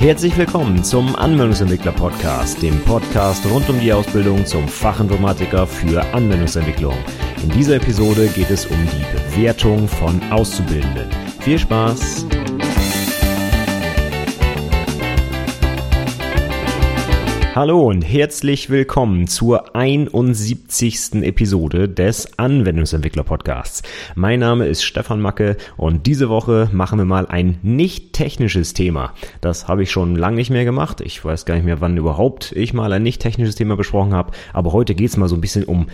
Herzlich willkommen zum Anwendungsentwickler Podcast, dem Podcast rund um die Ausbildung zum Fachinformatiker für Anwendungsentwicklung. In dieser Episode geht es um die Bewertung von Auszubildenden. Viel Spaß! Hallo und herzlich willkommen zur 71. Episode des Anwendungsentwickler Podcasts. Mein Name ist Stefan Macke und diese Woche machen wir mal ein nicht technisches Thema. Das habe ich schon lange nicht mehr gemacht. Ich weiß gar nicht mehr, wann überhaupt ich mal ein nicht technisches Thema besprochen habe. Aber heute geht es mal so ein bisschen um,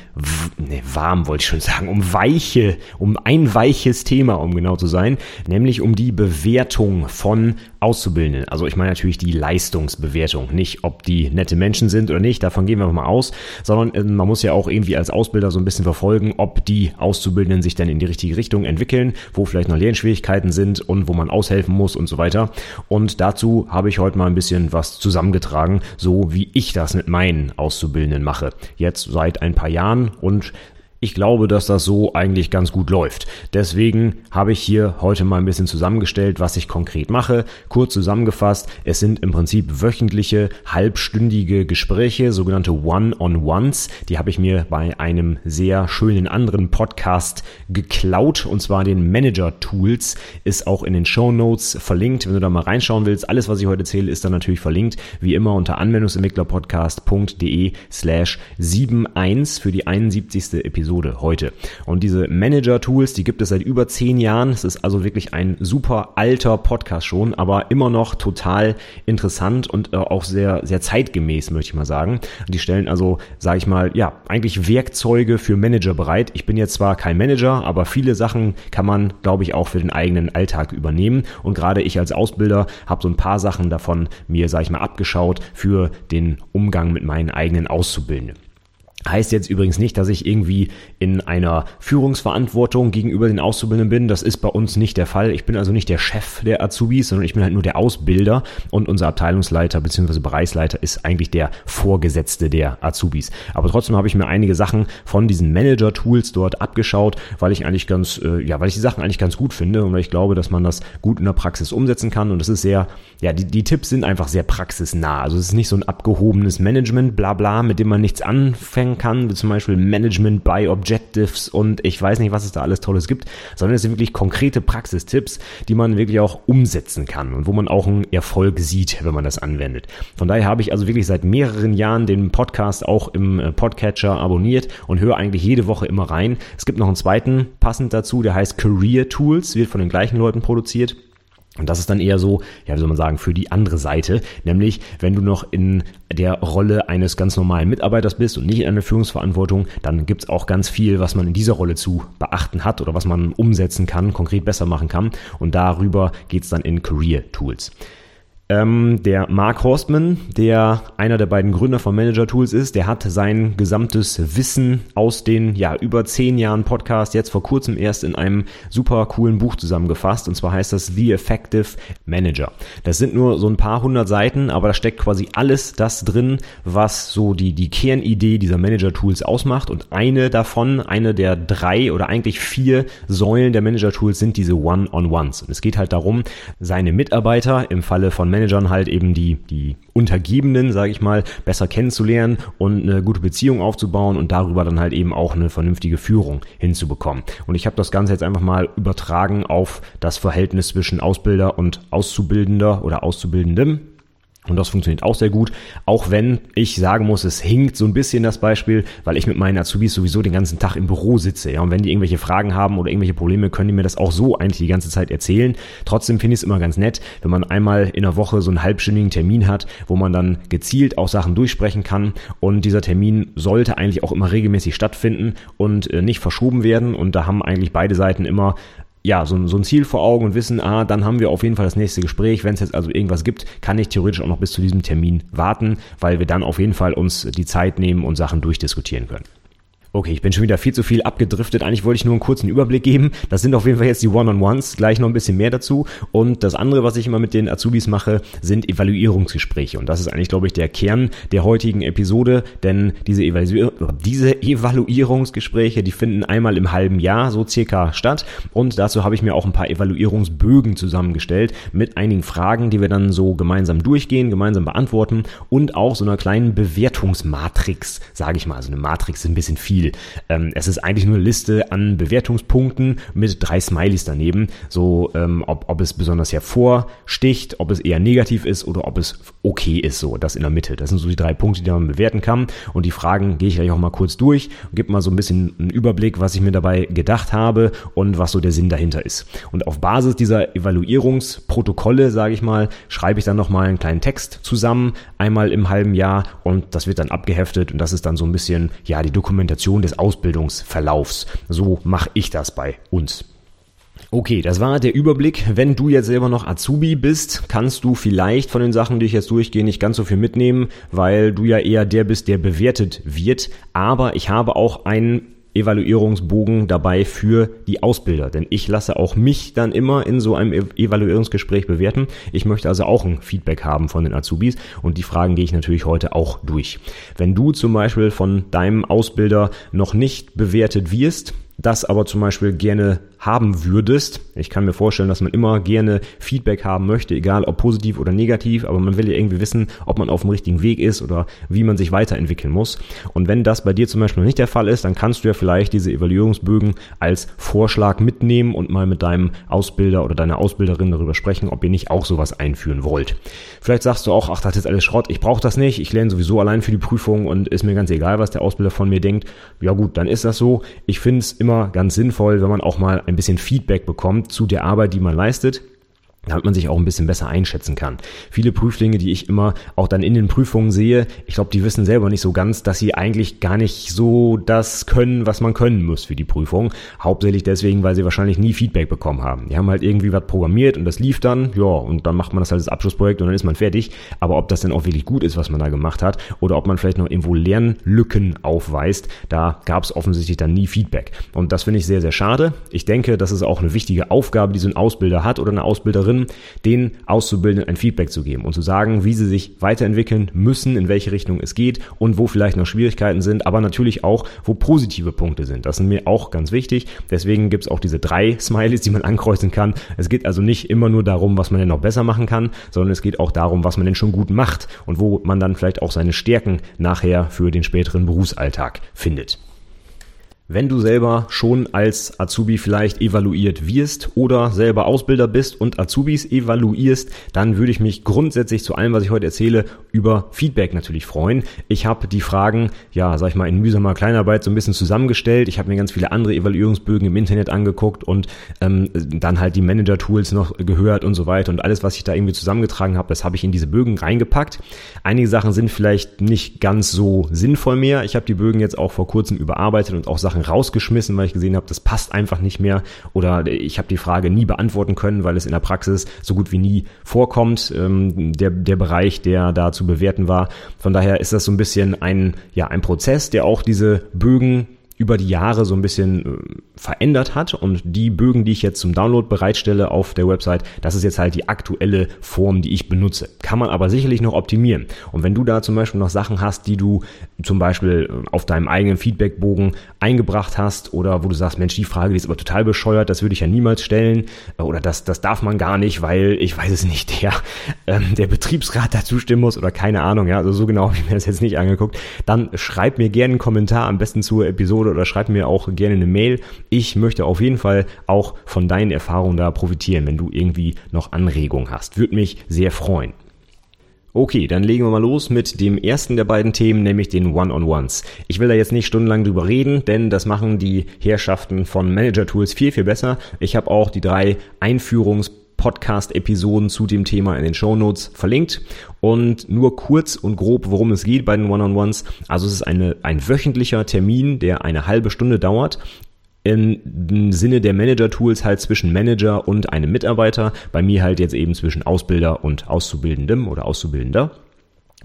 ne, warm wollte ich schon sagen, um weiche, um ein weiches Thema, um genau zu sein, nämlich um die Bewertung von Auszubildenden. Also ich meine natürlich die Leistungsbewertung, nicht ob die nette Menschen sind oder nicht, davon gehen wir mal aus, sondern äh, man muss ja auch irgendwie als Ausbilder so ein bisschen verfolgen, ob die Auszubildenden sich dann in die richtige Richtung entwickeln, wo vielleicht noch Lernschwierigkeiten sind und wo man aushelfen muss und so weiter. Und dazu habe ich heute mal ein bisschen was zusammengetragen, so wie ich das mit meinen Auszubildenden mache. Jetzt seit ein paar Jahren und ich glaube, dass das so eigentlich ganz gut läuft. Deswegen habe ich hier heute mal ein bisschen zusammengestellt, was ich konkret mache. Kurz zusammengefasst, es sind im Prinzip wöchentliche, halbstündige Gespräche, sogenannte One-on-Ones. Die habe ich mir bei einem sehr schönen anderen Podcast geklaut, und zwar den Manager Tools. Ist auch in den Show Notes verlinkt, wenn du da mal reinschauen willst. Alles, was ich heute erzähle, ist dann natürlich verlinkt, wie immer unter anwendungsentwicklerpodcast.de slash 71 für die 71. Episode Episode heute. Und diese Manager-Tools, die gibt es seit über zehn Jahren. Es ist also wirklich ein super alter Podcast schon, aber immer noch total interessant und äh, auch sehr, sehr zeitgemäß, möchte ich mal sagen. Die stellen also, sage ich mal, ja, eigentlich Werkzeuge für Manager bereit. Ich bin jetzt zwar kein Manager, aber viele Sachen kann man, glaube ich, auch für den eigenen Alltag übernehmen. Und gerade ich als Ausbilder habe so ein paar Sachen davon mir, sage ich mal, abgeschaut für den Umgang mit meinen eigenen Auszubildenden. Heißt jetzt übrigens nicht, dass ich irgendwie in einer Führungsverantwortung gegenüber den Auszubildenden bin. Das ist bei uns nicht der Fall. Ich bin also nicht der Chef der Azubis, sondern ich bin halt nur der Ausbilder und unser Abteilungsleiter bzw. Bereichsleiter ist eigentlich der Vorgesetzte der Azubis. Aber trotzdem habe ich mir einige Sachen von diesen Manager-Tools dort abgeschaut, weil ich eigentlich ganz, äh, ja, weil ich die Sachen eigentlich ganz gut finde und weil ich glaube, dass man das gut in der Praxis umsetzen kann. Und das ist sehr, ja, die, die Tipps sind einfach sehr praxisnah. Also es ist nicht so ein abgehobenes Management, bla bla, mit dem man nichts anfängt kann, wie zum Beispiel Management by Objectives und ich weiß nicht, was es da alles Tolles gibt, sondern es sind wirklich konkrete Praxistipps, die man wirklich auch umsetzen kann und wo man auch einen Erfolg sieht, wenn man das anwendet. Von daher habe ich also wirklich seit mehreren Jahren den Podcast auch im äh, Podcatcher abonniert und höre eigentlich jede Woche immer rein. Es gibt noch einen zweiten passend dazu, der heißt Career Tools, wird von den gleichen Leuten produziert. Und das ist dann eher so, ja, wie soll man sagen, für die andere Seite, nämlich wenn du noch in der Rolle eines ganz normalen Mitarbeiters bist und nicht in einer Führungsverantwortung, dann gibt's auch ganz viel, was man in dieser Rolle zu beachten hat oder was man umsetzen kann, konkret besser machen kann. Und darüber geht's dann in Career Tools. Ähm, der Mark Horstman, der einer der beiden Gründer von Manager Tools ist, der hat sein gesamtes Wissen aus den ja über zehn Jahren Podcast jetzt vor kurzem erst in einem super coolen Buch zusammengefasst. Und zwar heißt das The Effective Manager. Das sind nur so ein paar hundert Seiten, aber da steckt quasi alles das drin, was so die, die Kernidee dieser Manager Tools ausmacht. Und eine davon, eine der drei oder eigentlich vier Säulen der Manager Tools sind diese One-on-Ones. Und es geht halt darum, seine Mitarbeiter im Falle von Managern halt eben die, die Untergebenen, sage ich mal, besser kennenzulernen und eine gute Beziehung aufzubauen und darüber dann halt eben auch eine vernünftige Führung hinzubekommen. Und ich habe das Ganze jetzt einfach mal übertragen auf das Verhältnis zwischen Ausbilder und Auszubildender oder Auszubildendem und das funktioniert auch sehr gut, auch wenn ich sagen muss, es hinkt so ein bisschen das Beispiel, weil ich mit meinen Azubis sowieso den ganzen Tag im Büro sitze. Ja, und wenn die irgendwelche Fragen haben oder irgendwelche Probleme, können die mir das auch so eigentlich die ganze Zeit erzählen. Trotzdem finde ich es immer ganz nett, wenn man einmal in der Woche so einen halbstündigen Termin hat, wo man dann gezielt auch Sachen durchsprechen kann. Und dieser Termin sollte eigentlich auch immer regelmäßig stattfinden und äh, nicht verschoben werden. Und da haben eigentlich beide Seiten immer ja, so, so ein Ziel vor Augen und wissen, ah, dann haben wir auf jeden Fall das nächste Gespräch. Wenn es jetzt also irgendwas gibt, kann ich theoretisch auch noch bis zu diesem Termin warten, weil wir dann auf jeden Fall uns die Zeit nehmen und Sachen durchdiskutieren können. Okay, ich bin schon wieder viel zu viel abgedriftet. Eigentlich wollte ich nur einen kurzen Überblick geben. Das sind auf jeden Fall jetzt die One-on-Ones. Gleich noch ein bisschen mehr dazu. Und das andere, was ich immer mit den Azubis mache, sind Evaluierungsgespräche. Und das ist eigentlich, glaube ich, der Kern der heutigen Episode. Denn diese, Evalu diese Evaluierungsgespräche, die finden einmal im halben Jahr so circa statt. Und dazu habe ich mir auch ein paar Evaluierungsbögen zusammengestellt mit einigen Fragen, die wir dann so gemeinsam durchgehen, gemeinsam beantworten und auch so einer kleinen Bewertungsmatrix, sage ich mal. Also eine Matrix ist ein bisschen viel viel. Ähm, es ist eigentlich nur eine Liste an Bewertungspunkten mit drei Smileys daneben, so ähm, ob, ob es besonders hervorsticht, ob es eher negativ ist oder ob es okay ist, so das in der Mitte. Das sind so die drei Punkte, die man bewerten kann. Und die Fragen gehe ich gleich auch mal kurz durch und gebe mal so ein bisschen einen Überblick, was ich mir dabei gedacht habe und was so der Sinn dahinter ist. Und auf Basis dieser Evaluierungsprotokolle, sage ich mal, schreibe ich dann nochmal einen kleinen Text zusammen, einmal im halben Jahr und das wird dann abgeheftet und das ist dann so ein bisschen, ja, die Dokumentation Dokumentation des Ausbildungsverlaufs. So mache ich das bei uns. Okay, das war der Überblick. Wenn du jetzt selber noch Azubi bist, kannst du vielleicht von den Sachen, die ich jetzt durchgehe, nicht ganz so viel mitnehmen, weil du ja eher der bist, der bewertet wird. Aber ich habe auch einen Evaluierungsbogen dabei für die Ausbilder. Denn ich lasse auch mich dann immer in so einem Evaluierungsgespräch bewerten. Ich möchte also auch ein Feedback haben von den Azubis und die Fragen gehe ich natürlich heute auch durch. Wenn du zum Beispiel von deinem Ausbilder noch nicht bewertet wirst, das aber zum Beispiel gerne haben würdest. Ich kann mir vorstellen, dass man immer gerne Feedback haben möchte, egal ob positiv oder negativ, aber man will ja irgendwie wissen, ob man auf dem richtigen Weg ist oder wie man sich weiterentwickeln muss. Und wenn das bei dir zum Beispiel noch nicht der Fall ist, dann kannst du ja vielleicht diese Evaluierungsbögen als Vorschlag mitnehmen und mal mit deinem Ausbilder oder deiner Ausbilderin darüber sprechen, ob ihr nicht auch sowas einführen wollt. Vielleicht sagst du auch, ach, das ist alles Schrott, ich brauche das nicht, ich lerne sowieso allein für die Prüfung und ist mir ganz egal, was der Ausbilder von mir denkt. Ja gut, dann ist das so. Ich finde es immer ganz sinnvoll, wenn man auch mal ein bisschen Feedback bekommt zu der Arbeit, die man leistet damit man sich auch ein bisschen besser einschätzen kann. Viele Prüflinge, die ich immer auch dann in den Prüfungen sehe, ich glaube, die wissen selber nicht so ganz, dass sie eigentlich gar nicht so das können, was man können muss für die Prüfung. Hauptsächlich deswegen, weil sie wahrscheinlich nie Feedback bekommen haben. Die haben halt irgendwie was programmiert und das lief dann, ja, und dann macht man das halt als Abschlussprojekt und dann ist man fertig. Aber ob das dann auch wirklich gut ist, was man da gemacht hat, oder ob man vielleicht noch irgendwo Lernlücken aufweist, da gab es offensichtlich dann nie Feedback. Und das finde ich sehr, sehr schade. Ich denke, das ist auch eine wichtige Aufgabe, die so ein Ausbilder hat oder eine Ausbilderin, drin, den Auszubildenden ein Feedback zu geben und zu sagen, wie sie sich weiterentwickeln müssen, in welche Richtung es geht und wo vielleicht noch Schwierigkeiten sind, aber natürlich auch, wo positive Punkte sind. Das sind mir auch ganz wichtig. Deswegen gibt es auch diese drei Smileys, die man ankreuzen kann. Es geht also nicht immer nur darum, was man denn noch besser machen kann, sondern es geht auch darum, was man denn schon gut macht und wo man dann vielleicht auch seine Stärken nachher für den späteren Berufsalltag findet. Wenn du selber schon als Azubi vielleicht evaluiert wirst oder selber Ausbilder bist und Azubis evaluierst, dann würde ich mich grundsätzlich zu allem, was ich heute erzähle, über Feedback natürlich freuen. Ich habe die Fragen, ja, sag ich mal, in mühsamer Kleinarbeit so ein bisschen zusammengestellt. Ich habe mir ganz viele andere Evaluierungsbögen im Internet angeguckt und ähm, dann halt die Manager-Tools noch gehört und so weiter und alles, was ich da irgendwie zusammengetragen habe, das habe ich in diese Bögen reingepackt. Einige Sachen sind vielleicht nicht ganz so sinnvoll mehr. Ich habe die Bögen jetzt auch vor kurzem überarbeitet und auch Sachen Sachen rausgeschmissen, weil ich gesehen habe, das passt einfach nicht mehr oder ich habe die Frage nie beantworten können, weil es in der Praxis so gut wie nie vorkommt, ähm, der, der Bereich, der da zu bewerten war. Von daher ist das so ein bisschen ein, ja, ein Prozess, der auch diese Bögen über die Jahre so ein bisschen äh, verändert hat und die Bögen, die ich jetzt zum Download bereitstelle auf der Website, das ist jetzt halt die aktuelle Form, die ich benutze. Kann man aber sicherlich noch optimieren. Und wenn du da zum Beispiel noch Sachen hast, die du zum Beispiel äh, auf deinem eigenen Feedbackbogen eingebracht hast oder wo du sagst, Mensch, die Frage, die ist aber total bescheuert, das würde ich ja niemals stellen äh, oder das, das darf man gar nicht, weil ich weiß es nicht, der, ähm, der Betriebsrat dazu stimmen muss oder keine Ahnung, ja, also so genau habe ich mir das jetzt nicht angeguckt, dann schreib mir gerne einen Kommentar, am besten zur Episode Episode oder schreib mir auch gerne eine Mail. Ich möchte auf jeden Fall auch von deinen Erfahrungen da profitieren, wenn du irgendwie noch Anregungen hast. Würde mich sehr freuen. Okay, dann legen wir mal los mit dem ersten der beiden Themen, nämlich den One-on-Ones. Ich will da jetzt nicht stundenlang drüber reden, denn das machen die Herrschaften von Manager Tools viel, viel besser. Ich habe auch die drei Einführungs- Podcast-Episoden zu dem Thema in den Show Notes verlinkt. Und nur kurz und grob, worum es geht bei den One-on-Ones. Also es ist eine, ein wöchentlicher Termin, der eine halbe Stunde dauert im Sinne der Manager-Tools halt zwischen Manager und einem Mitarbeiter. Bei mir halt jetzt eben zwischen Ausbilder und Auszubildendem oder Auszubildender.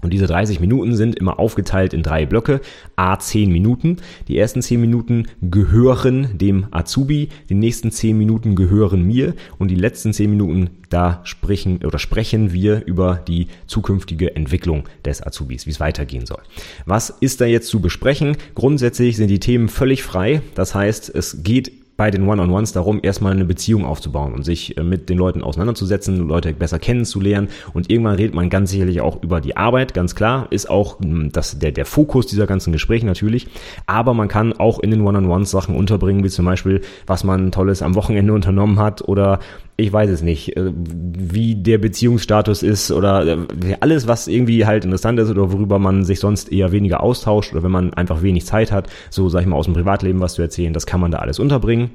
Und diese 30 Minuten sind immer aufgeteilt in drei Blöcke, a 10 Minuten. Die ersten 10 Minuten gehören dem Azubi, die nächsten 10 Minuten gehören mir und die letzten 10 Minuten, da sprechen oder sprechen wir über die zukünftige Entwicklung des Azubis, wie es weitergehen soll. Was ist da jetzt zu besprechen? Grundsätzlich sind die Themen völlig frei. Das heißt, es geht bei den One-on-Ones darum, erstmal eine Beziehung aufzubauen und sich äh, mit den Leuten auseinanderzusetzen, Leute besser kennenzulernen. Und irgendwann redet man ganz sicherlich auch über die Arbeit, ganz klar, ist auch hm, das, der, der Fokus dieser ganzen Gespräche natürlich, aber man kann auch in den One-on-Ones Sachen unterbringen, wie zum Beispiel, was man Tolles am Wochenende unternommen hat oder ich weiß es nicht, äh, wie der Beziehungsstatus ist oder äh, alles, was irgendwie halt interessant ist oder worüber man sich sonst eher weniger austauscht oder wenn man einfach wenig Zeit hat, so sag ich mal aus dem Privatleben was zu erzählen, das kann man da alles unterbringen.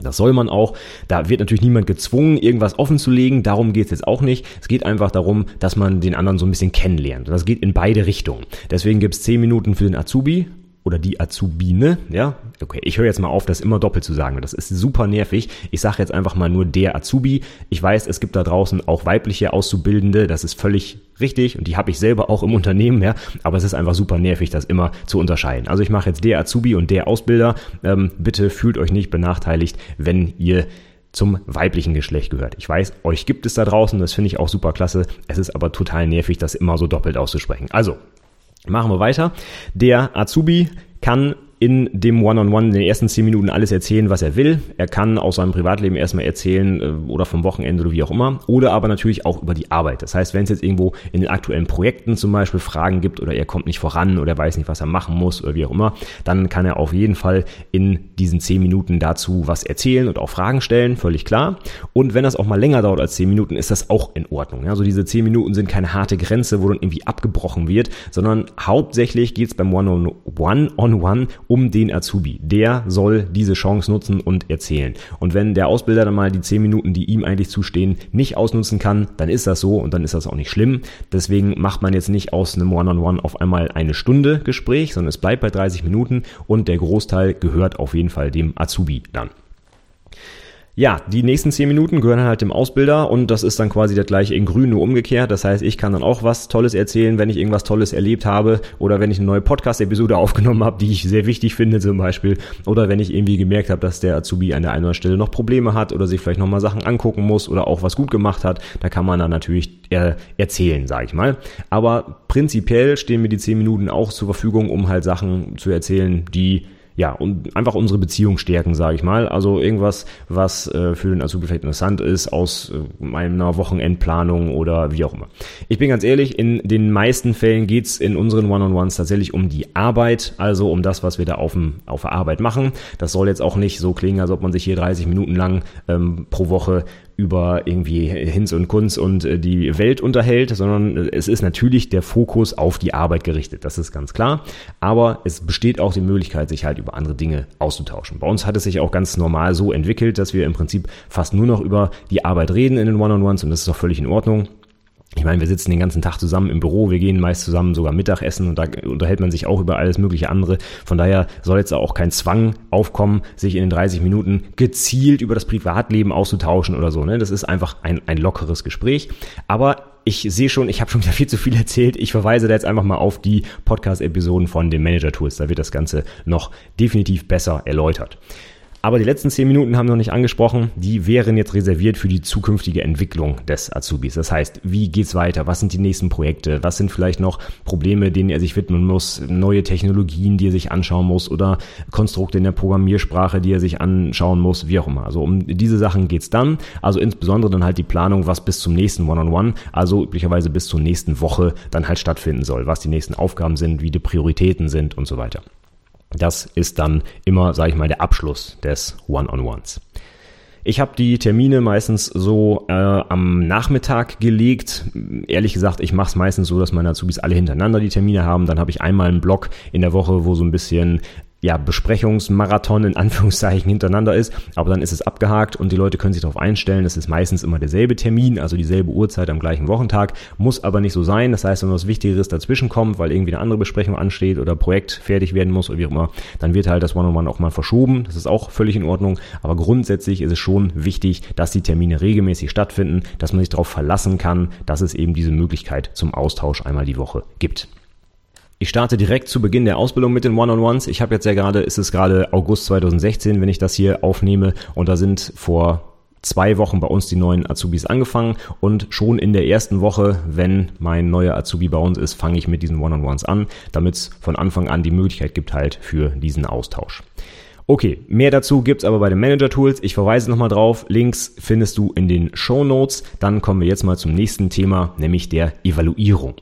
Das soll man auch. Da wird natürlich niemand gezwungen, irgendwas offen zu legen. Darum geht es jetzt auch nicht. Es geht einfach darum, dass man den anderen so ein bisschen kennenlernt. Und das geht in beide Richtungen. Deswegen gibt es zehn Minuten für den Azubi oder die Azubine, ja, okay, ich höre jetzt mal auf, das immer doppelt zu sagen. Das ist super nervig. Ich sage jetzt einfach mal nur der Azubi. Ich weiß, es gibt da draußen auch weibliche Auszubildende, das ist völlig richtig und die habe ich selber auch im Unternehmen, ja, aber es ist einfach super nervig, das immer zu unterscheiden. Also ich mache jetzt der Azubi und der Ausbilder. Ähm, bitte fühlt euch nicht benachteiligt, wenn ihr zum weiblichen Geschlecht gehört. Ich weiß, euch gibt es da draußen, das finde ich auch super klasse. Es ist aber total nervig, das immer so doppelt auszusprechen. Also, Machen wir weiter. Der Azubi kann in dem One-on-One in den ersten zehn Minuten alles erzählen, was er will. Er kann aus seinem Privatleben erstmal erzählen äh, oder vom Wochenende oder wie auch immer. Oder aber natürlich auch über die Arbeit. Das heißt, wenn es jetzt irgendwo in den aktuellen Projekten zum Beispiel Fragen gibt oder er kommt nicht voran oder er weiß nicht, was er machen muss oder wie auch immer, dann kann er auf jeden Fall in diesen zehn Minuten dazu was erzählen und auch Fragen stellen, völlig klar. Und wenn das auch mal länger dauert als zehn Minuten, ist das auch in Ordnung. Also diese zehn Minuten sind keine harte Grenze, wo dann irgendwie abgebrochen wird, sondern hauptsächlich geht es beim One-on-One um den Azubi. Der soll diese Chance nutzen und erzählen. Und wenn der Ausbilder dann mal die zehn Minuten, die ihm eigentlich zustehen, nicht ausnutzen kann, dann ist das so und dann ist das auch nicht schlimm. Deswegen macht man jetzt nicht aus einem One-on-One -on -One auf einmal eine Stunde Gespräch, sondern es bleibt bei 30 Minuten und der Großteil gehört auf jeden Fall dem Azubi dann. Ja, die nächsten zehn Minuten gehören halt dem Ausbilder und das ist dann quasi das gleiche in grün, nur umgekehrt. Das heißt, ich kann dann auch was Tolles erzählen, wenn ich irgendwas Tolles erlebt habe oder wenn ich eine neue Podcast-Episode aufgenommen habe, die ich sehr wichtig finde zum Beispiel oder wenn ich irgendwie gemerkt habe, dass der Azubi an der einen oder anderen Stelle noch Probleme hat oder sich vielleicht nochmal Sachen angucken muss oder auch was gut gemacht hat, da kann man dann natürlich er erzählen, sage ich mal. Aber prinzipiell stehen mir die zehn Minuten auch zur Verfügung, um halt Sachen zu erzählen, die ja, und einfach unsere Beziehung stärken, sage ich mal. Also irgendwas, was äh, für den Azubi vielleicht interessant ist aus äh, meiner Wochenendplanung oder wie auch immer. Ich bin ganz ehrlich, in den meisten Fällen geht's in unseren One-on-Ones tatsächlich um die Arbeit, also um das, was wir da auf, dem, auf der Arbeit machen. Das soll jetzt auch nicht so klingen, als ob man sich hier 30 Minuten lang ähm, pro Woche über irgendwie Hinz und Kunz und äh, die Welt unterhält, sondern es ist natürlich der Fokus auf die Arbeit gerichtet. Das ist ganz klar. Aber es besteht auch die Möglichkeit, sich halt über andere Dinge auszutauschen. Bei uns hat es sich auch ganz normal so entwickelt, dass wir im Prinzip fast nur noch über die Arbeit reden in den One-on-Ones und das ist auch völlig in Ordnung. Ich meine, wir sitzen den ganzen Tag zusammen im Büro, wir gehen meist zusammen sogar Mittagessen und da unterhält man sich auch über alles mögliche andere. Von daher soll jetzt auch kein Zwang aufkommen, sich in den 30 Minuten gezielt über das Privatleben auszutauschen oder so. Ne? Das ist einfach ein, ein lockeres Gespräch. Aber ich sehe schon, ich habe schon wieder viel zu viel erzählt. Ich verweise da jetzt einfach mal auf die Podcast-Episoden von den Manager-Tools. Da wird das Ganze noch definitiv besser erläutert. Aber die letzten zehn Minuten haben wir noch nicht angesprochen. Die wären jetzt reserviert für die zukünftige Entwicklung des Azubis. Das heißt, wie geht's weiter? Was sind die nächsten Projekte? Was sind vielleicht noch Probleme, denen er sich widmen muss? Neue Technologien, die er sich anschauen muss oder Konstrukte in der Programmiersprache, die er sich anschauen muss, wie auch immer. Also um diese Sachen geht's dann. Also insbesondere dann halt die Planung, was bis zum nächsten One-on-One, -on -One, also üblicherweise bis zur nächsten Woche dann halt stattfinden soll. Was die nächsten Aufgaben sind, wie die Prioritäten sind und so weiter. Das ist dann immer, sage ich mal, der Abschluss des One-on-Ones. Ich habe die Termine meistens so äh, am Nachmittag gelegt. Ehrlich gesagt, ich mache es meistens so, dass meine Azubis alle hintereinander die Termine haben. Dann habe ich einmal einen Block in der Woche, wo so ein bisschen ja, Besprechungsmarathon in Anführungszeichen hintereinander ist, aber dann ist es abgehakt und die Leute können sich darauf einstellen. Es ist meistens immer derselbe Termin, also dieselbe Uhrzeit am gleichen Wochentag, muss aber nicht so sein. Das heißt, wenn was Wichtigeres dazwischen kommt, weil irgendwie eine andere Besprechung ansteht oder Projekt fertig werden muss oder wie auch immer, dann wird halt das One-on-One -on -One auch mal verschoben. Das ist auch völlig in Ordnung, aber grundsätzlich ist es schon wichtig, dass die Termine regelmäßig stattfinden, dass man sich darauf verlassen kann, dass es eben diese Möglichkeit zum Austausch einmal die Woche gibt. Ich starte direkt zu Beginn der Ausbildung mit den One-on-Ones. Ich habe jetzt ja gerade, ist es gerade August 2016, wenn ich das hier aufnehme und da sind vor zwei Wochen bei uns die neuen Azubis angefangen und schon in der ersten Woche, wenn mein neuer Azubi bei uns ist, fange ich mit diesen One-on-Ones an, damit es von Anfang an die Möglichkeit gibt halt für diesen Austausch. Okay, mehr dazu gibt's aber bei den Manager Tools. Ich verweise nochmal drauf. Links findest du in den Show Notes. Dann kommen wir jetzt mal zum nächsten Thema, nämlich der Evaluierung.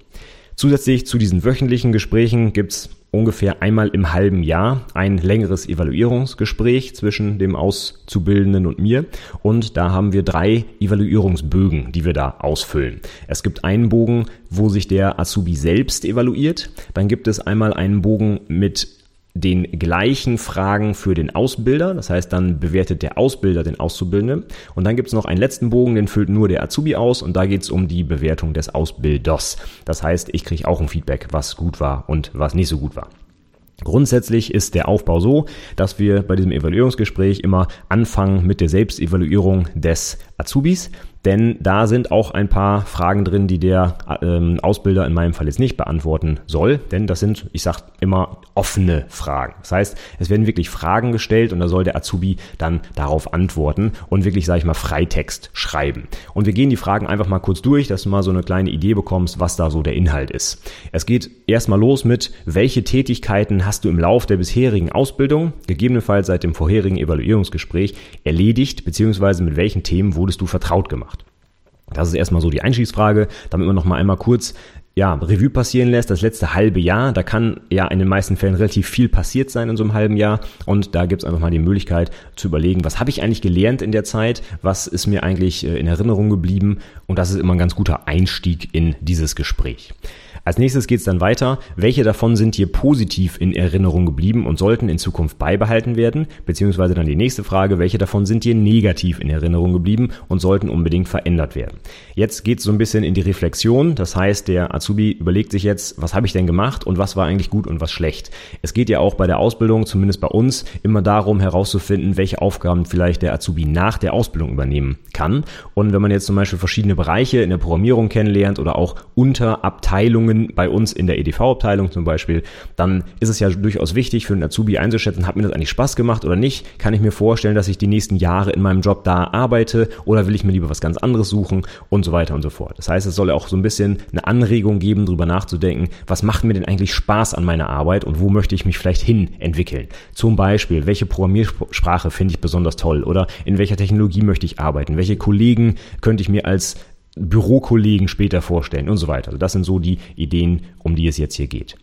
Zusätzlich zu diesen wöchentlichen Gesprächen gibt's ungefähr einmal im halben Jahr ein längeres Evaluierungsgespräch zwischen dem Auszubildenden und mir. Und da haben wir drei Evaluierungsbögen, die wir da ausfüllen. Es gibt einen Bogen, wo sich der Azubi selbst evaluiert. Dann gibt es einmal einen Bogen mit den gleichen Fragen für den Ausbilder. Das heißt, dann bewertet der Ausbilder den Auszubildenden. Und dann gibt es noch einen letzten Bogen, den füllt nur der Azubi aus und da geht es um die Bewertung des Ausbilders. Das heißt, ich kriege auch ein Feedback, was gut war und was nicht so gut war. Grundsätzlich ist der Aufbau so, dass wir bei diesem Evaluierungsgespräch immer anfangen mit der Selbstevaluierung des Azubis denn da sind auch ein paar Fragen drin, die der ähm, Ausbilder in meinem Fall jetzt nicht beantworten soll, denn das sind, ich sag immer, offene Fragen. Das heißt, es werden wirklich Fragen gestellt und da soll der Azubi dann darauf antworten und wirklich, sage ich mal, Freitext schreiben. Und wir gehen die Fragen einfach mal kurz durch, dass du mal so eine kleine Idee bekommst, was da so der Inhalt ist. Es geht erstmal los mit, welche Tätigkeiten hast du im Lauf der bisherigen Ausbildung, gegebenenfalls seit dem vorherigen Evaluierungsgespräch, erledigt, beziehungsweise mit welchen Themen wurdest du vertraut gemacht. Das ist erstmal so die Einschießfrage, damit man noch mal einmal kurz ja, Revue passieren lässt, das letzte halbe Jahr, da kann ja in den meisten Fällen relativ viel passiert sein in so einem halben Jahr. Und da gibt's einfach mal die Möglichkeit zu überlegen, was habe ich eigentlich gelernt in der Zeit, was ist mir eigentlich äh, in Erinnerung geblieben? Und das ist immer ein ganz guter Einstieg in dieses Gespräch. Als nächstes geht es dann weiter. Welche davon sind dir positiv in Erinnerung geblieben und sollten in Zukunft beibehalten werden? Beziehungsweise dann die nächste Frage, welche davon sind dir negativ in Erinnerung geblieben und sollten unbedingt verändert werden? Jetzt geht es so ein bisschen in die Reflexion. Das heißt, der Azubi überlegt sich jetzt, was habe ich denn gemacht und was war eigentlich gut und was schlecht. Es geht ja auch bei der Ausbildung, zumindest bei uns, immer darum herauszufinden, welche Aufgaben vielleicht der Azubi nach der Ausbildung übernehmen kann. Und wenn man jetzt zum Beispiel verschiedene Bereiche in der Programmierung kennenlernt oder auch Unterabteilungen Übungen bei uns in der EDV-Abteilung zum Beispiel, dann ist es ja durchaus wichtig für einen Azubi einzuschätzen, hat mir das eigentlich Spaß gemacht oder nicht? Kann ich mir vorstellen, dass ich die nächsten Jahre in meinem Job da arbeite oder will ich mir lieber was ganz anderes suchen und so weiter und so fort. Das heißt, es soll auch so ein bisschen eine Anregung geben, darüber nachzudenken, was macht mir denn eigentlich Spaß an meiner Arbeit und wo möchte ich mich vielleicht hin entwickeln? Zum Beispiel, welche Programmiersprache finde ich besonders toll oder in welcher Technologie möchte ich arbeiten? Welche Kollegen könnte ich mir als Bürokollegen später vorstellen und so weiter. Also das sind so die Ideen, um die es jetzt hier geht.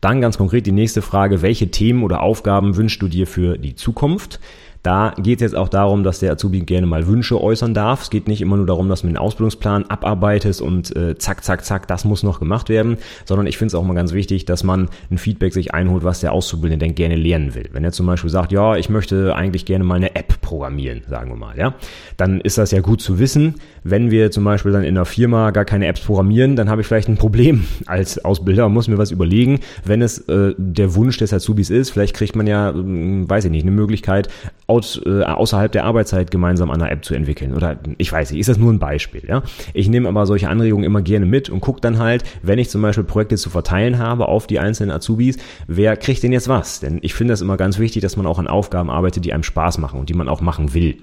Dann ganz konkret die nächste Frage, welche Themen oder Aufgaben wünschst du dir für die Zukunft? Da geht es jetzt auch darum, dass der Azubi gerne mal Wünsche äußern darf. Es geht nicht immer nur darum, dass man den Ausbildungsplan abarbeitet und äh, zack, zack, zack, das muss noch gemacht werden, sondern ich finde es auch mal ganz wichtig, dass man ein Feedback sich einholt, was der Auszubildende denn gerne lernen will. Wenn er zum Beispiel sagt, ja, ich möchte eigentlich gerne mal eine App programmieren, sagen wir mal, ja, dann ist das ja gut zu wissen. Wenn wir zum Beispiel dann in einer Firma gar keine Apps programmieren, dann habe ich vielleicht ein Problem als Ausbilder und muss mir was überlegen. Wenn es äh, der Wunsch des Azubis ist, vielleicht kriegt man ja, äh, weiß ich nicht, eine Möglichkeit, aus, äh, außerhalb der Arbeitszeit gemeinsam an einer App zu entwickeln. Oder ich weiß nicht, ist das nur ein Beispiel. Ja? Ich nehme aber solche Anregungen immer gerne mit und gucke dann halt, wenn ich zum Beispiel Projekte zu verteilen habe auf die einzelnen Azubis, wer kriegt denn jetzt was? Denn ich finde das immer ganz wichtig, dass man auch an Aufgaben arbeitet, die einem Spaß machen und die man auch machen will.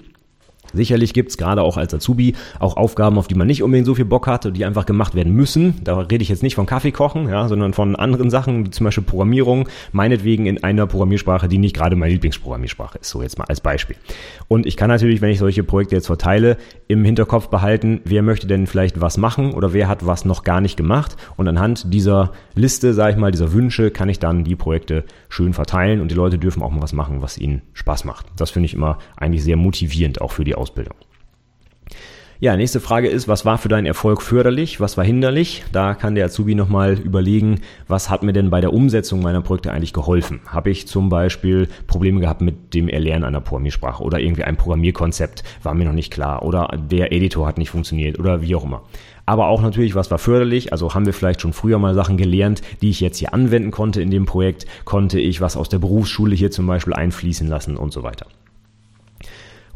Sicherlich gibt's gerade auch als Azubi auch Aufgaben, auf die man nicht unbedingt so viel Bock hat und die einfach gemacht werden müssen. Da rede ich jetzt nicht von Kaffee kochen, ja, sondern von anderen Sachen, wie zum Beispiel Programmierung, meinetwegen in einer Programmiersprache, die nicht gerade meine Lieblingsprogrammiersprache ist. So jetzt mal als Beispiel. Und ich kann natürlich, wenn ich solche Projekte jetzt verteile, im Hinterkopf behalten, wer möchte denn vielleicht was machen oder wer hat was noch gar nicht gemacht. Und anhand dieser Liste, sage ich mal, dieser Wünsche, kann ich dann die Projekte schön verteilen und die Leute dürfen auch mal was machen, was ihnen Spaß macht. Das finde ich immer eigentlich sehr motivierend auch für die Ausbildung. Ja, nächste Frage ist, was war für deinen Erfolg förderlich, was war hinderlich? Da kann der Azubi nochmal überlegen, was hat mir denn bei der Umsetzung meiner Projekte eigentlich geholfen? Habe ich zum Beispiel Probleme gehabt mit dem Erlernen einer Programmiersprache oder irgendwie ein Programmierkonzept war mir noch nicht klar oder der Editor hat nicht funktioniert oder wie auch immer. Aber auch natürlich, was war förderlich? Also haben wir vielleicht schon früher mal Sachen gelernt, die ich jetzt hier anwenden konnte in dem Projekt? Konnte ich was aus der Berufsschule hier zum Beispiel einfließen lassen und so weiter?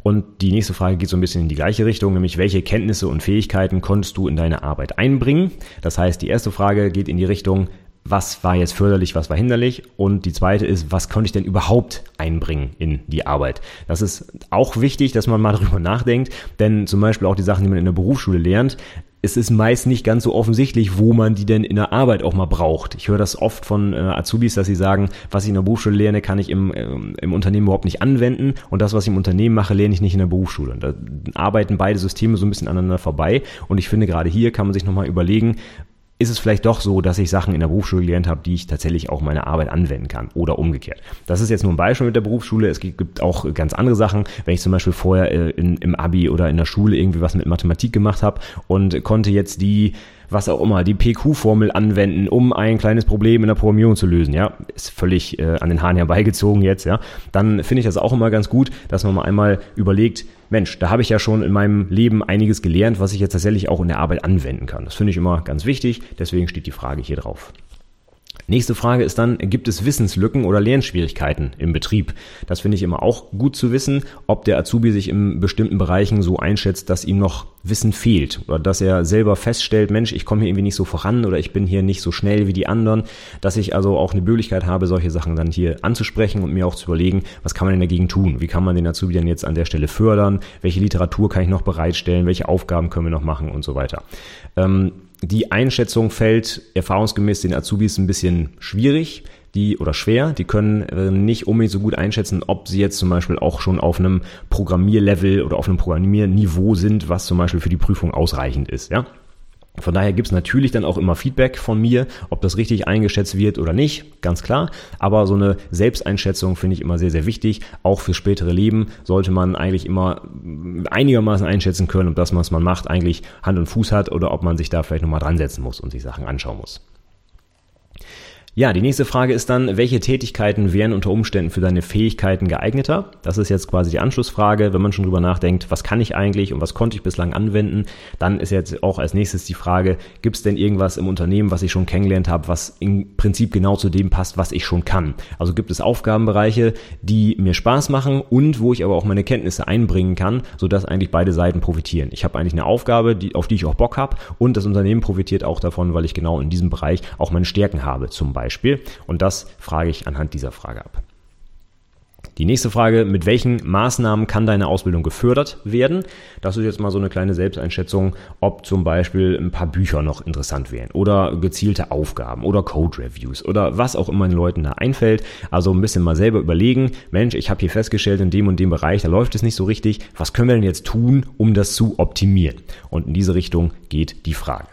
Und die nächste Frage geht so ein bisschen in die gleiche Richtung, nämlich welche Kenntnisse und Fähigkeiten konntest du in deine Arbeit einbringen? Das heißt, die erste Frage geht in die Richtung, was war jetzt förderlich, was war hinderlich? Und die zweite ist, was konnte ich denn überhaupt einbringen in die Arbeit? Das ist auch wichtig, dass man mal darüber nachdenkt, denn zum Beispiel auch die Sachen, die man in der Berufsschule lernt, es ist meist nicht ganz so offensichtlich, wo man die denn in der Arbeit auch mal braucht. Ich höre das oft von äh, Azubis, dass sie sagen, was ich in der Berufsschule lerne, kann ich im, ähm, im Unternehmen überhaupt nicht anwenden und das, was ich im Unternehmen mache, lerne ich nicht in der Berufsschule. Und da arbeiten beide Systeme so ein bisschen aneinander vorbei und ich finde, gerade hier kann man sich nochmal überlegen, ist es vielleicht doch so, dass ich Sachen in der Berufsschule gelernt habe, die ich tatsächlich auch meine Arbeit anwenden kann oder umgekehrt. Das ist jetzt nur ein Beispiel mit der Berufsschule. Es gibt auch ganz andere Sachen. Wenn ich zum Beispiel vorher äh, in, im Abi oder in der Schule irgendwie was mit Mathematik gemacht habe und konnte jetzt die was auch immer, die PQ-Formel anwenden, um ein kleines Problem in der Programmierung zu lösen, ja, ist völlig äh, an den Haaren herbeigezogen jetzt, ja, dann finde ich das auch immer ganz gut, dass man mal einmal überlegt, Mensch, da habe ich ja schon in meinem Leben einiges gelernt, was ich jetzt tatsächlich auch in der Arbeit anwenden kann. Das finde ich immer ganz wichtig, deswegen steht die Frage hier drauf. Nächste Frage ist dann, gibt es Wissenslücken oder Lernschwierigkeiten im Betrieb? Das finde ich immer auch gut zu wissen, ob der Azubi sich in bestimmten Bereichen so einschätzt, dass ihm noch Wissen fehlt oder dass er selber feststellt, Mensch, ich komme hier irgendwie nicht so voran oder ich bin hier nicht so schnell wie die anderen, dass ich also auch eine Möglichkeit habe, solche Sachen dann hier anzusprechen und mir auch zu überlegen, was kann man denn dagegen tun? Wie kann man den Azubi dann jetzt an der Stelle fördern? Welche Literatur kann ich noch bereitstellen? Welche Aufgaben können wir noch machen und so weiter? Ähm, die Einschätzung fällt erfahrungsgemäß den Azubis ein bisschen schwierig die oder schwer, die können äh, nicht unbedingt so gut einschätzen, ob sie jetzt zum Beispiel auch schon auf einem Programmierlevel oder auf einem Programmierniveau sind, was zum Beispiel für die Prüfung ausreichend ist. Ja? Von daher gibt's natürlich dann auch immer Feedback von mir, ob das richtig eingeschätzt wird oder nicht, ganz klar. Aber so eine Selbsteinschätzung finde ich immer sehr, sehr wichtig. Auch für spätere Leben sollte man eigentlich immer einigermaßen einschätzen können, ob das, was man macht, eigentlich Hand und Fuß hat oder ob man sich da vielleicht nochmal dran setzen muss und sich Sachen anschauen muss. Ja, die nächste Frage ist dann, welche Tätigkeiten wären unter Umständen für deine Fähigkeiten geeigneter? Das ist jetzt quasi die Anschlussfrage. Wenn man schon drüber nachdenkt, was kann ich eigentlich und was konnte ich bislang anwenden, dann ist jetzt auch als nächstes die Frage, gibt es denn irgendwas im Unternehmen, was ich schon kennengelernt habe, was im Prinzip genau zu dem passt, was ich schon kann? Also gibt es Aufgabenbereiche, die mir Spaß machen und wo ich aber auch meine Kenntnisse einbringen kann, sodass eigentlich beide Seiten profitieren. Ich habe eigentlich eine Aufgabe, die, auf die ich auch Bock habe und das Unternehmen profitiert auch davon, weil ich genau in diesem Bereich auch meine Stärken habe, zum Beispiel. Beispiel. Und das frage ich anhand dieser Frage ab. Die nächste Frage, mit welchen Maßnahmen kann deine Ausbildung gefördert werden? Das ist jetzt mal so eine kleine Selbsteinschätzung, ob zum Beispiel ein paar Bücher noch interessant wären oder gezielte Aufgaben oder Code-Reviews oder was auch immer den Leuten da einfällt. Also ein bisschen mal selber überlegen, Mensch, ich habe hier festgestellt, in dem und dem Bereich, da läuft es nicht so richtig. Was können wir denn jetzt tun, um das zu optimieren? Und in diese Richtung geht die Frage.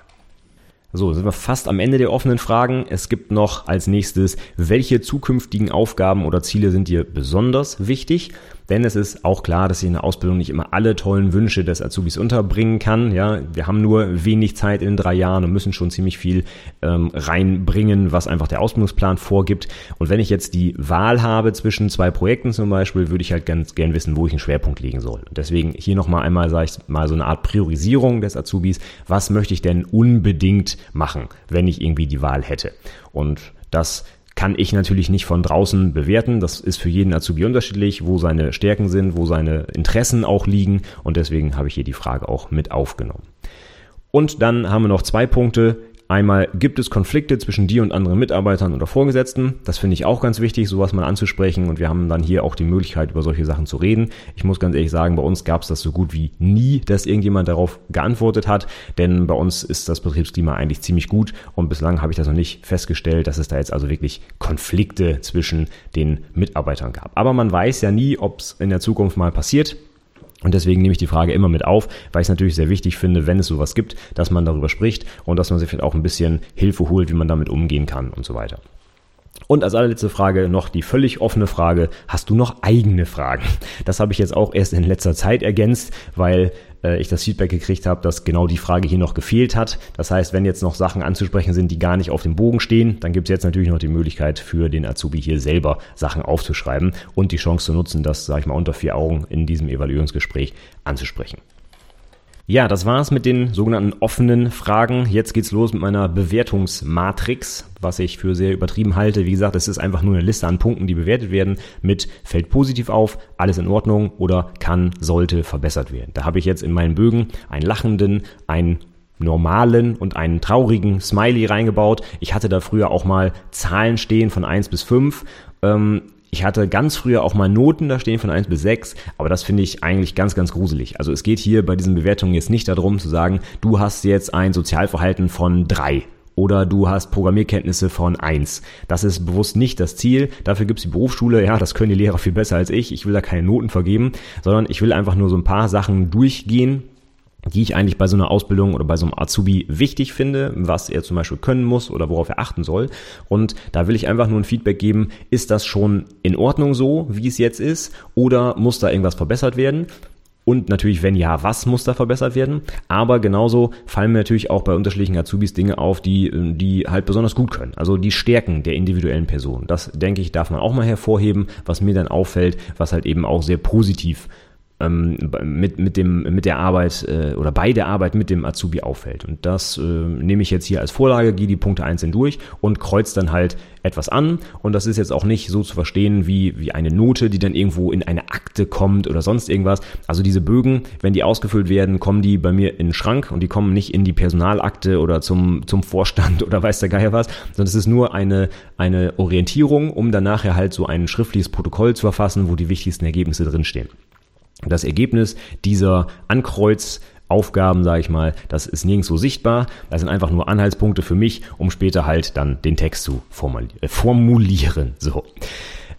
So, sind wir fast am Ende der offenen Fragen. Es gibt noch als nächstes, welche zukünftigen Aufgaben oder Ziele sind dir besonders wichtig? Denn es ist auch klar, dass ich in der Ausbildung nicht immer alle tollen Wünsche des Azubis unterbringen kann. Ja, wir haben nur wenig Zeit in drei Jahren und müssen schon ziemlich viel ähm, reinbringen, was einfach der Ausbildungsplan vorgibt. Und wenn ich jetzt die Wahl habe zwischen zwei Projekten zum Beispiel, würde ich halt ganz gern wissen, wo ich einen Schwerpunkt legen soll. Und deswegen hier nochmal einmal, sage ich mal, so eine Art Priorisierung des Azubis. Was möchte ich denn unbedingt machen, wenn ich irgendwie die Wahl hätte? Und das kann ich natürlich nicht von draußen bewerten. Das ist für jeden Azubi unterschiedlich, wo seine Stärken sind, wo seine Interessen auch liegen. Und deswegen habe ich hier die Frage auch mit aufgenommen. Und dann haben wir noch zwei Punkte, Einmal gibt es Konflikte zwischen dir und anderen Mitarbeitern oder Vorgesetzten. Das finde ich auch ganz wichtig, sowas mal anzusprechen. Und wir haben dann hier auch die Möglichkeit, über solche Sachen zu reden. Ich muss ganz ehrlich sagen, bei uns gab es das so gut wie nie, dass irgendjemand darauf geantwortet hat. Denn bei uns ist das Betriebsklima eigentlich ziemlich gut. Und bislang habe ich das noch nicht festgestellt, dass es da jetzt also wirklich Konflikte zwischen den Mitarbeitern gab. Aber man weiß ja nie, ob es in der Zukunft mal passiert. Und deswegen nehme ich die Frage immer mit auf, weil ich es natürlich sehr wichtig finde, wenn es sowas gibt, dass man darüber spricht und dass man sich vielleicht auch ein bisschen Hilfe holt, wie man damit umgehen kann und so weiter. Und als allerletzte Frage noch die völlig offene Frage, hast du noch eigene Fragen? Das habe ich jetzt auch erst in letzter Zeit ergänzt, weil äh, ich das Feedback gekriegt habe, dass genau die Frage hier noch gefehlt hat. Das heißt, wenn jetzt noch Sachen anzusprechen sind, die gar nicht auf dem Bogen stehen, dann gibt es jetzt natürlich noch die Möglichkeit für den Azubi hier selber Sachen aufzuschreiben und die Chance zu nutzen, das, sage ich mal, unter vier Augen in diesem Evaluierungsgespräch anzusprechen. Ja, das war's mit den sogenannten offenen Fragen. Jetzt geht's los mit meiner Bewertungsmatrix, was ich für sehr übertrieben halte. Wie gesagt, es ist einfach nur eine Liste an Punkten, die bewertet werden mit fällt positiv auf, alles in Ordnung oder kann, sollte verbessert werden. Da habe ich jetzt in meinen Bögen einen lachenden, einen normalen und einen traurigen Smiley reingebaut. Ich hatte da früher auch mal Zahlen stehen von eins bis fünf. Ähm, ich hatte ganz früher auch mal Noten da stehen von 1 bis 6, aber das finde ich eigentlich ganz, ganz gruselig. Also es geht hier bei diesen Bewertungen jetzt nicht darum zu sagen, du hast jetzt ein Sozialverhalten von 3 oder du hast Programmierkenntnisse von 1. Das ist bewusst nicht das Ziel. Dafür gibt es die Berufsschule. Ja, das können die Lehrer viel besser als ich. Ich will da keine Noten vergeben, sondern ich will einfach nur so ein paar Sachen durchgehen, die ich eigentlich bei so einer Ausbildung oder bei so einem Azubi wichtig finde, was er zum Beispiel können muss oder worauf er achten soll. Und da will ich einfach nur ein Feedback geben, ist das schon in Ordnung so, wie es jetzt ist, oder muss da irgendwas verbessert werden? Und natürlich, wenn ja, was muss da verbessert werden? Aber genauso fallen mir natürlich auch bei unterschiedlichen Azubis Dinge auf, die, die halt besonders gut können. Also die Stärken der individuellen Person. Das, denke ich, darf man auch mal hervorheben, was mir dann auffällt, was halt eben auch sehr positiv ähm, mit, mit, dem, mit der Arbeit äh, oder bei der Arbeit mit dem Azubi auffällt. Und das äh, nehme ich jetzt hier als Vorlage, gehe die Punkte einzeln durch und kreuze dann halt etwas an. Und das ist jetzt auch nicht so zu verstehen wie, wie eine Note, die dann irgendwo in eine Akte kommt oder sonst irgendwas. Also diese Bögen, wenn die ausgefüllt werden, kommen die bei mir in den Schrank und die kommen nicht in die Personalakte oder zum, zum Vorstand oder weiß der Geier was, sondern es ist nur eine, eine Orientierung, um dann nachher halt so ein schriftliches Protokoll zu verfassen, wo die wichtigsten Ergebnisse drinstehen. Das Ergebnis dieser Ankreuzaufgaben, sage ich mal, das ist nirgendwo sichtbar. Das sind einfach nur Anhaltspunkte für mich, um später halt dann den Text zu äh, formulieren. So.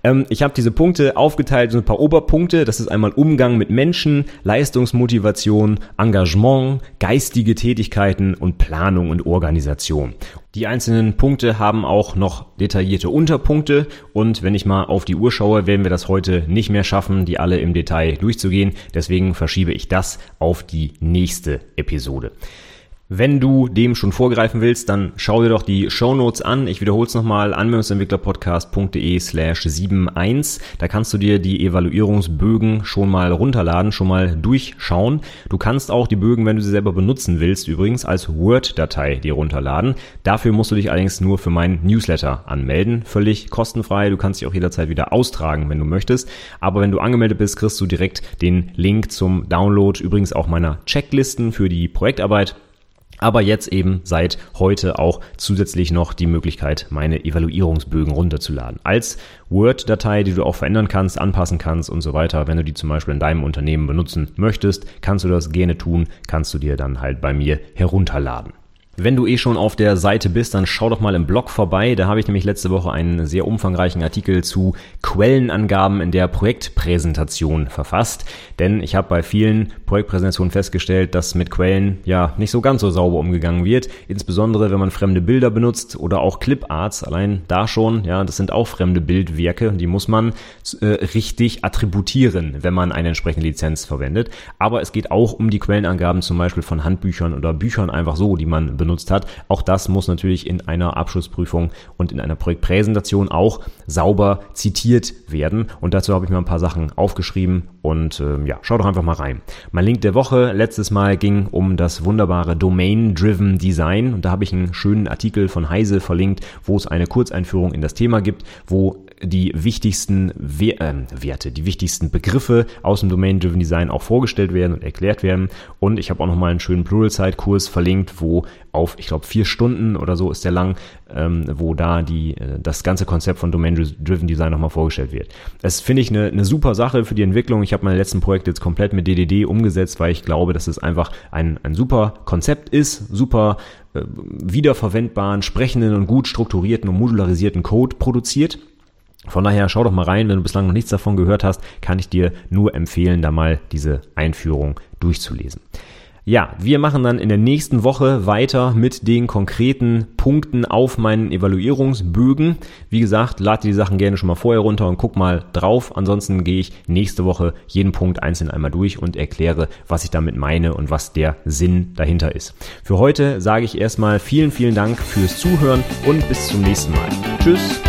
Ähm, ich habe diese Punkte aufgeteilt in ein paar Oberpunkte. Das ist einmal Umgang mit Menschen, Leistungsmotivation, Engagement, geistige Tätigkeiten und Planung und Organisation. Die einzelnen Punkte haben auch noch detaillierte Unterpunkte und wenn ich mal auf die Uhr schaue, werden wir das heute nicht mehr schaffen, die alle im Detail durchzugehen. Deswegen verschiebe ich das auf die nächste Episode. Wenn du dem schon vorgreifen willst, dann schau dir doch die Show Notes an. Ich wiederhole es nochmal, anwendungsentwicklerpodcast.de slash 71. Da kannst du dir die Evaluierungsbögen schon mal runterladen, schon mal durchschauen. Du kannst auch die Bögen, wenn du sie selber benutzen willst, übrigens als Word-Datei dir runterladen. Dafür musst du dich allerdings nur für meinen Newsletter anmelden. Völlig kostenfrei. Du kannst dich auch jederzeit wieder austragen, wenn du möchtest. Aber wenn du angemeldet bist, kriegst du direkt den Link zum Download, übrigens auch meiner Checklisten für die Projektarbeit aber jetzt eben seit heute auch zusätzlich noch die Möglichkeit, meine Evaluierungsbögen runterzuladen. Als Word-Datei, die du auch verändern kannst, anpassen kannst und so weiter. Wenn du die zum Beispiel in deinem Unternehmen benutzen möchtest, kannst du das gerne tun, kannst du dir dann halt bei mir herunterladen. Wenn du eh schon auf der Seite bist, dann schau doch mal im Blog vorbei. Da habe ich nämlich letzte Woche einen sehr umfangreichen Artikel zu Quellenangaben in der Projektpräsentation verfasst. Denn ich habe bei vielen Projektpräsentationen festgestellt, dass mit Quellen ja nicht so ganz so sauber umgegangen wird. Insbesondere wenn man fremde Bilder benutzt oder auch Cliparts. Allein da schon, ja, das sind auch fremde Bildwerke. Die muss man äh, richtig attributieren, wenn man eine entsprechende Lizenz verwendet. Aber es geht auch um die Quellenangaben zum Beispiel von Handbüchern oder Büchern einfach so, die man benutzt hat. Auch das muss natürlich in einer Abschlussprüfung und in einer Projektpräsentation auch sauber zitiert werden. Und dazu habe ich mir ein paar Sachen aufgeschrieben und äh, ja, schau doch einfach mal rein. Mein Link der Woche letztes Mal ging um das wunderbare Domain-Driven Design und da habe ich einen schönen Artikel von Heise verlinkt, wo es eine Kurzeinführung in das Thema gibt, wo die wichtigsten We äh, Werte, die wichtigsten Begriffe aus dem Domain-Driven Design auch vorgestellt werden und erklärt werden. Und ich habe auch nochmal einen schönen Pluralsight-Kurs verlinkt, wo auf, ich glaube, vier Stunden oder so ist der lang, ähm, wo da die, äh, das ganze Konzept von Domain-Driven Design nochmal vorgestellt wird. Das finde ich eine, eine super Sache für die Entwicklung. Ich habe meine letzten Projekte jetzt komplett mit DDD umgesetzt, weil ich glaube, dass es einfach ein, ein super Konzept ist, super äh, wiederverwendbaren, sprechenden und gut strukturierten und modularisierten Code produziert von daher schau doch mal rein, wenn du bislang noch nichts davon gehört hast, kann ich dir nur empfehlen, da mal diese Einführung durchzulesen. Ja, wir machen dann in der nächsten Woche weiter mit den konkreten Punkten auf meinen Evaluierungsbögen. Wie gesagt, lade die Sachen gerne schon mal vorher runter und guck mal drauf. Ansonsten gehe ich nächste Woche jeden Punkt einzeln einmal durch und erkläre, was ich damit meine und was der Sinn dahinter ist. Für heute sage ich erstmal vielen, vielen Dank fürs Zuhören und bis zum nächsten Mal. Tschüss.